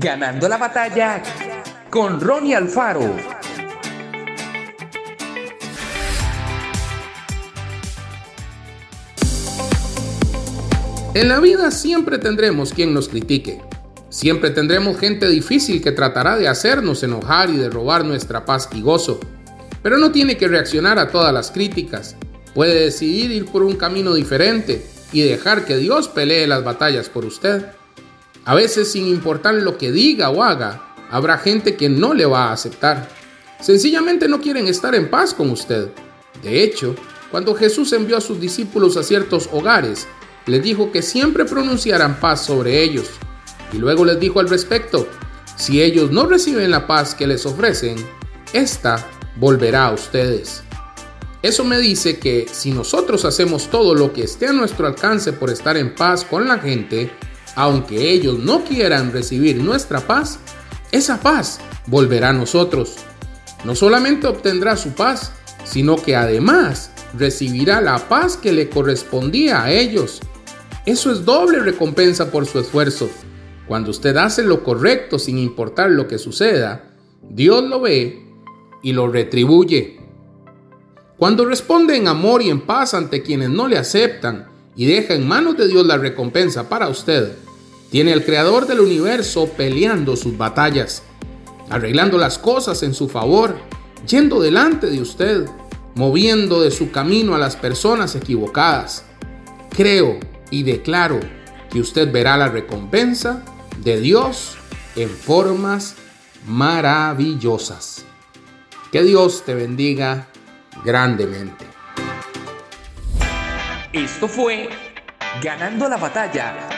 Ganando la batalla con Ronnie Alfaro. En la vida siempre tendremos quien nos critique. Siempre tendremos gente difícil que tratará de hacernos enojar y de robar nuestra paz y gozo. Pero no tiene que reaccionar a todas las críticas. Puede decidir ir por un camino diferente y dejar que Dios pelee las batallas por usted. A veces, sin importar lo que diga o haga, habrá gente que no le va a aceptar. Sencillamente no quieren estar en paz con usted. De hecho, cuando Jesús envió a sus discípulos a ciertos hogares, les dijo que siempre pronunciaran paz sobre ellos. Y luego les dijo al respecto, si ellos no reciben la paz que les ofrecen, esta volverá a ustedes. Eso me dice que si nosotros hacemos todo lo que esté a nuestro alcance por estar en paz con la gente, aunque ellos no quieran recibir nuestra paz, esa paz volverá a nosotros. No solamente obtendrá su paz, sino que además recibirá la paz que le correspondía a ellos. Eso es doble recompensa por su esfuerzo. Cuando usted hace lo correcto sin importar lo que suceda, Dios lo ve y lo retribuye. Cuando responde en amor y en paz ante quienes no le aceptan y deja en manos de Dios la recompensa para usted, tiene al Creador del universo peleando sus batallas, arreglando las cosas en su favor, yendo delante de usted, moviendo de su camino a las personas equivocadas. Creo y declaro que usted verá la recompensa de Dios en formas maravillosas. Que Dios te bendiga grandemente. Esto fue Ganando la batalla